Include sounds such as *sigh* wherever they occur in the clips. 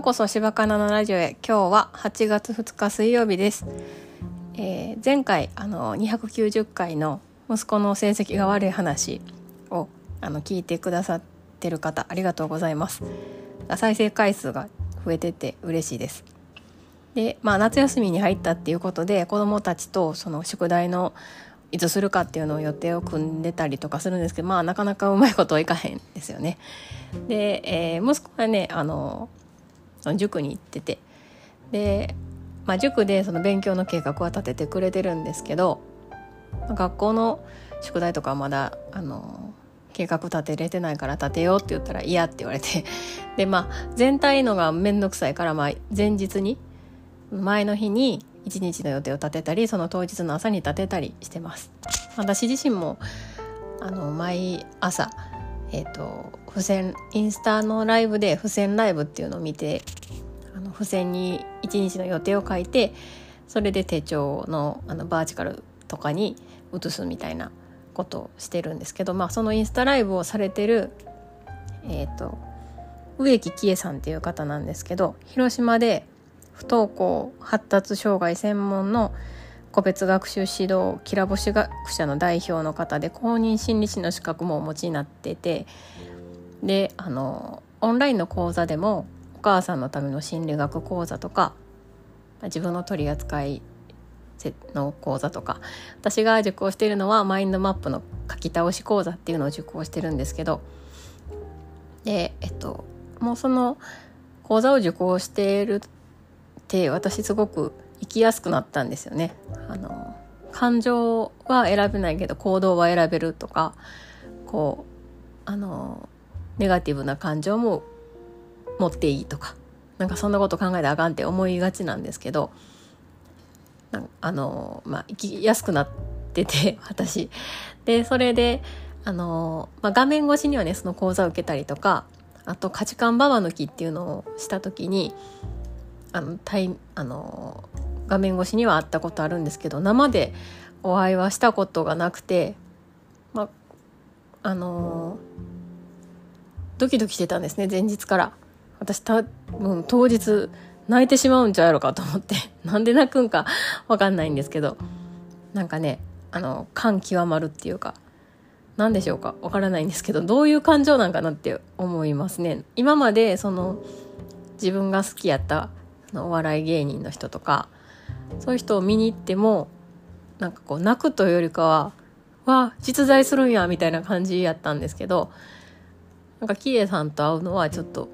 うこそ柴かなのラジオへ。今日は8月2日水曜日です、えー前回あの290回の息子の成績が悪い話をあの聞いてくださってる方ありがとうございます。再生回数が増えてて嬉しいです。でまあ夏休みに入ったっていうことで子どもたちとその宿題のいつするかっていうのを予定を組んでたりとかするんですけどまあなかなかうまいことはいかへんですよね。で、えー息子はねあのその塾に行ってて。で、まあ、塾でその勉強の計画は立ててくれてるんですけど学校の宿題とかはまだあの計画立てれてないから立てようって言ったら嫌って言われて。*laughs* でまあ全体のが面倒くさいから、まあ、前日に前の日に一日の予定を立てたりその当日の朝に立てたりしてます。私自身もあの毎朝えっ、と付箋インスタのライブで付箋ライブっていうのを見てあの付箋に一日の予定を書いてそれで手帳のあのバーチカルとかに移すみたいなことをしてるんですけど、まあ、そのインスタライブをされてるえっ、と植木喜恵さんっていう方なんですけど広島で不登校発達障害専門の個別学習指導きらぼし学者の代表の方で公認心理師の資格もお持ちになっててであのオンラインの講座でもお母さんのための心理学講座とか自分の取り扱いの講座とか私が受講しているのはマインドマップの書き倒し講座っていうのを受講してるんですけどでえっともうその講座を受講しているって私すごく生きやすくなったんですよね。あの感情は選べないけど行動は選べるとかこうあのネガティブな感情も持っていいとかなんかそんなこと考えたらあかんって思いがちなんですけどあのまあ生きやすくなってて *laughs* 私でそれであの、まあ、画面越しにはねその講座を受けたりとかあと価値観ババ抜きっていうのをした時にあの対あの画面越しには会ったことあるんですけど生でお会いはしたことがなくてまああのドキドキしてたんですね前日から。私た分当日泣いてしまうんちゃうやろかと思って *laughs* なんで泣くんかわかんないんですけどなんかねあの感極まるっていうか何でしょうかわからないんですけどどういう感情なんかなって思いますね。今までその自分が好きやったあのお笑い芸人の人とかそういう人を見に行ってもなんかこう泣くというよりかはわ実在するんやみたいな感じやったんですけどなんかキエさんと会うのはちょっと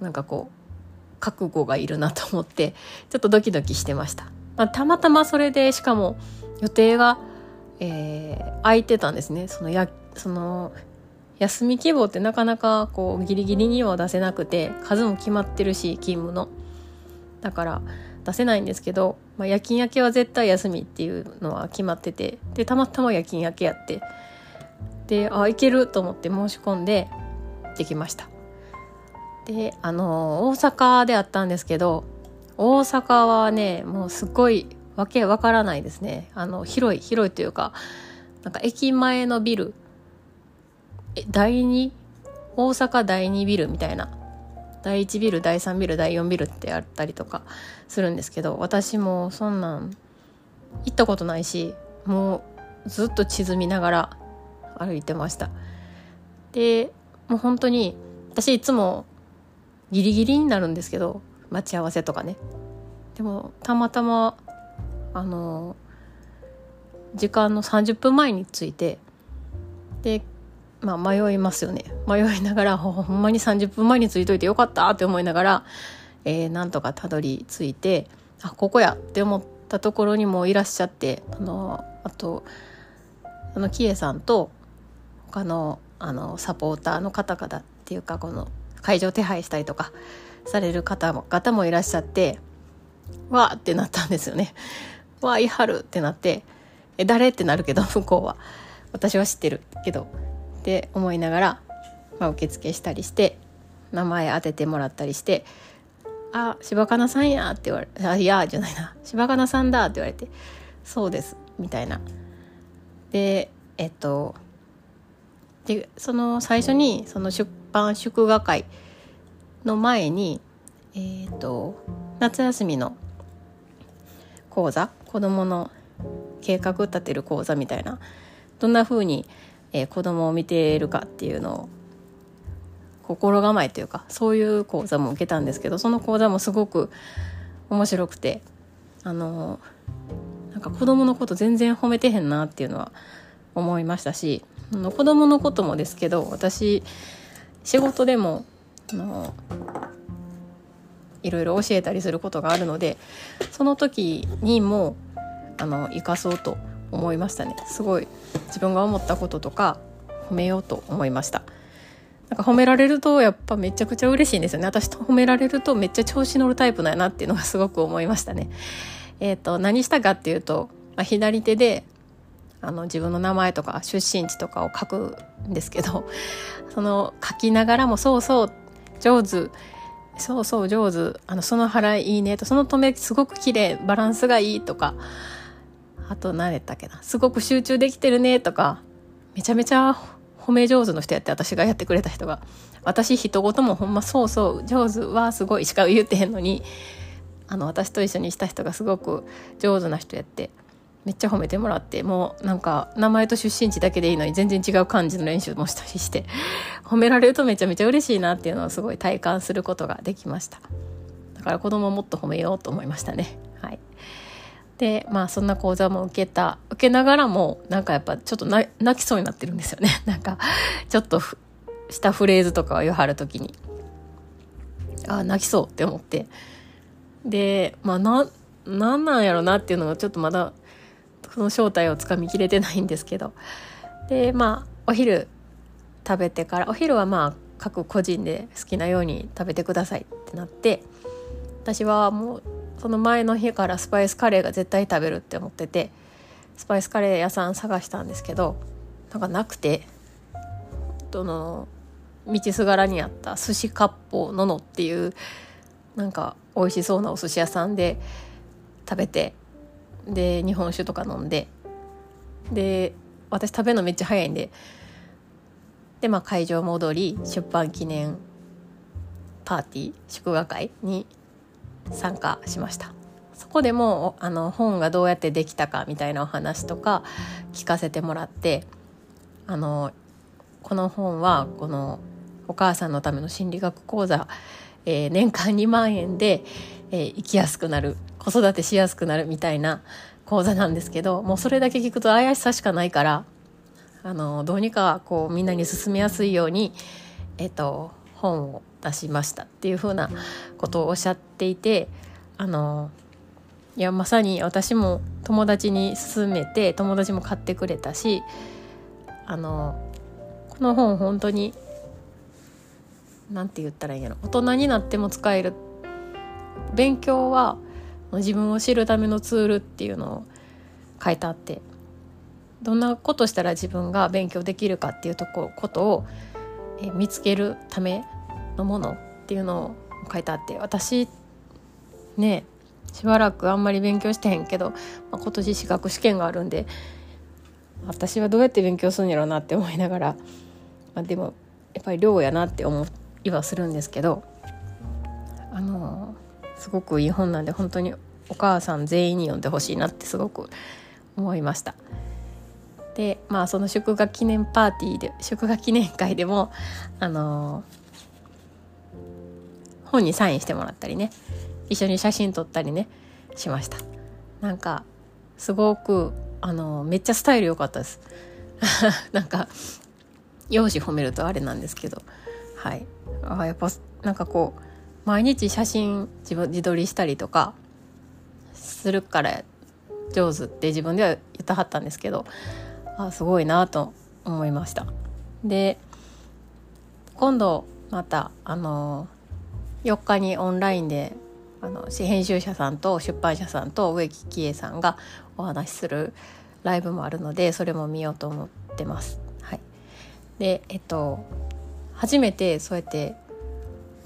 なんかこう覚悟がいるなと思ってちょっとドキドキしてました、まあ、たまたまそれでしかも予定が、えー空いてたんですね。そのやその休み希望ってなかなかこうギリギリには出せなくて数も決まってるし勤務の。だから出せないんですけど、まあ、夜勤明けは絶対休みっていうのは決まっててでたまたま夜勤明けやってであ行けると思って申し込んでできました。であの大阪であったんですけど大阪はねもうすっごいわけわからないですね。あの広い広いというかなんか駅前のビルえ第2大阪第2ビルみたいな第1ビル第3ビル第4ビルってあったりとかするんですけど私もそんなん行ったことないしもうずっと地図見ながら歩いてました。でもう本当に私いつもギリギリになるんですけど待ち合わせとかね。でもたまたまあの時間の30分前に着いてでまあ迷いますよね。迷いながらほんまに30分前に着いといてよかったって思いながら、えーなんとかたどり着いてあここやって思ったところにもいらっしゃってあのあとあのキエさんと他のあのサポーターの方々っていうかこの会場手配したりとかされる方も方もいらっしゃってわーってなったんですよね。わーいはるってなってえ誰ってなるけど向こうは。私は知ってるけど。って思いながら、まあ、受付したりして名前当ててもらったりして「あ柴かなさんや」って言われて「あいや」じゃないな「柴かなさんだ」って言われて「そうです」みたいな。でえっとでその最初にその出版祝賀会の前にえっ、と夏休みの講座子どもの計画立てる講座みたいなどんな風に、えー、子供を見ているかっていうのを心構えというかそういう講座も受けたんですけどその講座もすごく面白くてあのなんか子供のこと全然褒めてへんなっていうのは思いましたしあの子供のこともですけど私仕事でもあのいろいろ教えたりすることがあるのでその時にもあの生かそうと思いましたね。すごい自分が思ったこととか褒めようと思いました。なんか褒められるとやっぱめちゃくちゃ嬉しいんですよね。私と褒められるとめっちゃ調子乗るタイプなんやなっていうのがすごく思いましたね。えっ、ー、と何したかっていうと、まあ、左手であの自分の名前とか出身地とかを書くんですけどその書きながらもそうそう上手そうそう上手あのその腹いいねとその止めすごく綺麗バランスがいいとかあと何やったっけなすごく集中できてるねとかめちゃめちゃ褒め上手の人やって私がやってくれた人が私一言もほんまそうそう上手はすごいしか言ってへんのにあの私と一緒にした人がすごく上手な人やってめっちゃ褒めてもらってもうなんか名前と出身地だけでいいのに全然違う感じの練習もしたりして褒められるとめちゃめちゃ嬉しいなっていうのをすごい体感することができました。だから子供をもっと褒めようと思いましたね。はい。でまあそんな講座も受けた受けながらもなんかやっぱちょっと泣きそうになってるんですよね。*laughs* なんかちょっとしたフレーズとかを言わはる時に。ああ泣きそうって思って。でまあななんなんやろなっていうのがちょっとまだその正体をつかみきれてないんですけど。でまあお昼食べてからお昼はまあ各個人で好きなように食べてくださいってなって。私はもうその前の日からスパイスカレーが絶対食べるって思っててスパイスカレー屋さん探したんですけどなんかなくてどの道すがらにあった寿司割烹ののっていうなんか美味しそうなお寿司屋さんで食べてで日本酒とか飲んでで私食べるのめっちゃ早いんででまあ会場戻り出版記念パーティー祝賀会に参加しました。そこでもあの本がどうやってできたかみたいなお話とか聞かせてもらってあのこの本はこのお母さんのための心理学講座、えー、年間2万円で、えー、生きやすくなる子育てしやすくなるみたいな講座なんですけどもうそれだけ聞くと怪しさしかないからあのどうにかこうみんなに進めやすいように、えっと、本を出しましたっていうふうなことをおっしゃっていてあのいやまさに私も友達に勧めて友達も買ってくれたしあのこの本本当に何て言ったらいいんやろ大人になっても使える勉強は自分を知るためのツールっていうのを書いてあってどんなことしたら自分が勉強できるかっていうとこことを見つけるためのものっていうのを書いてあって私ねしばらくあんまり勉強してへんけど、まあ、今年資格試験があるんで私はどうやって勉強するんやろうなって思いながら、まあ、でもやっぱり量やなって思いはするんですけどあのすごくいい本なんで本当にお母さん全員に読んでほしいなってすごく思いました。でまあその祝賀記念パーティーで祝賀記念会でもあのー、本にサインしてもらったりね。一緒に写真撮ったりね。しました。なんかすごくあの、めっちゃスタイル良かったです。*laughs* なんか容姿褒めるとあれなんですけど。はい。あやっぱなんかこう毎日写真自分自撮りしたりとかするから上手って自分では言ってはったんですけどあすごいなと思いました。で今度またあの4日にオンラインであの編集者さんと出版社さんと植木喜恵さんがお話しするライブもあるのでそれも見ようと思ってます。はい、でえっと初めてそうやって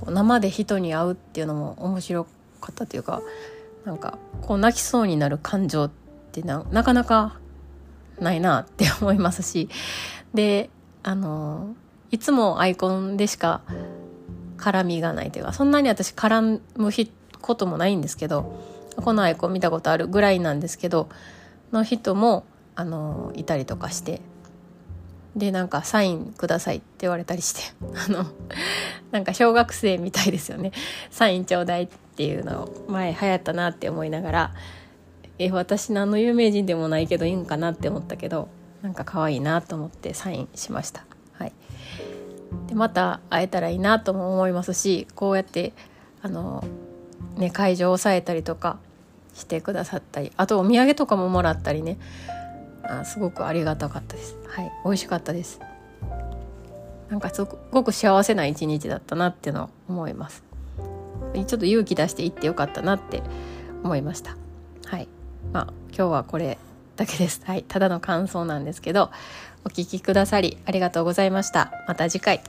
生で人に会うっていうのも面白かったというかなんかこう泣きそうになる感情ってなかなかないなって思いますしであのいつもアイコンでしか絡みがないというかそんなに私絡むこともないんですけどこのアイコン見たことあるぐらいなんですけどの人もあのいたりとかしてでなんかサインくださいって言われたりして *laughs* あのなんか小学生みたいですよねサインちょうだいっていうのを前流行ったなって思いながらえ私何の有名人でもないけどいいんかなって思ったけどなんか可愛いなと思ってサインしました。はい、でまた会えたらいいなとも思いますしこうやってあの、ね、会場を抑えたりとかしてくださったりあとお土産とかももらったりねあすごくありがたかったです。はい、美味しかったです。なんかすごく幸せな一日だったなっていうのを思います。ちょっと勇気出して行ってよかったなって思いました。はい。まあ今日はこれだけです。はい。ただの感想なんですけど、お聴きくださりありがとうございました。また次回。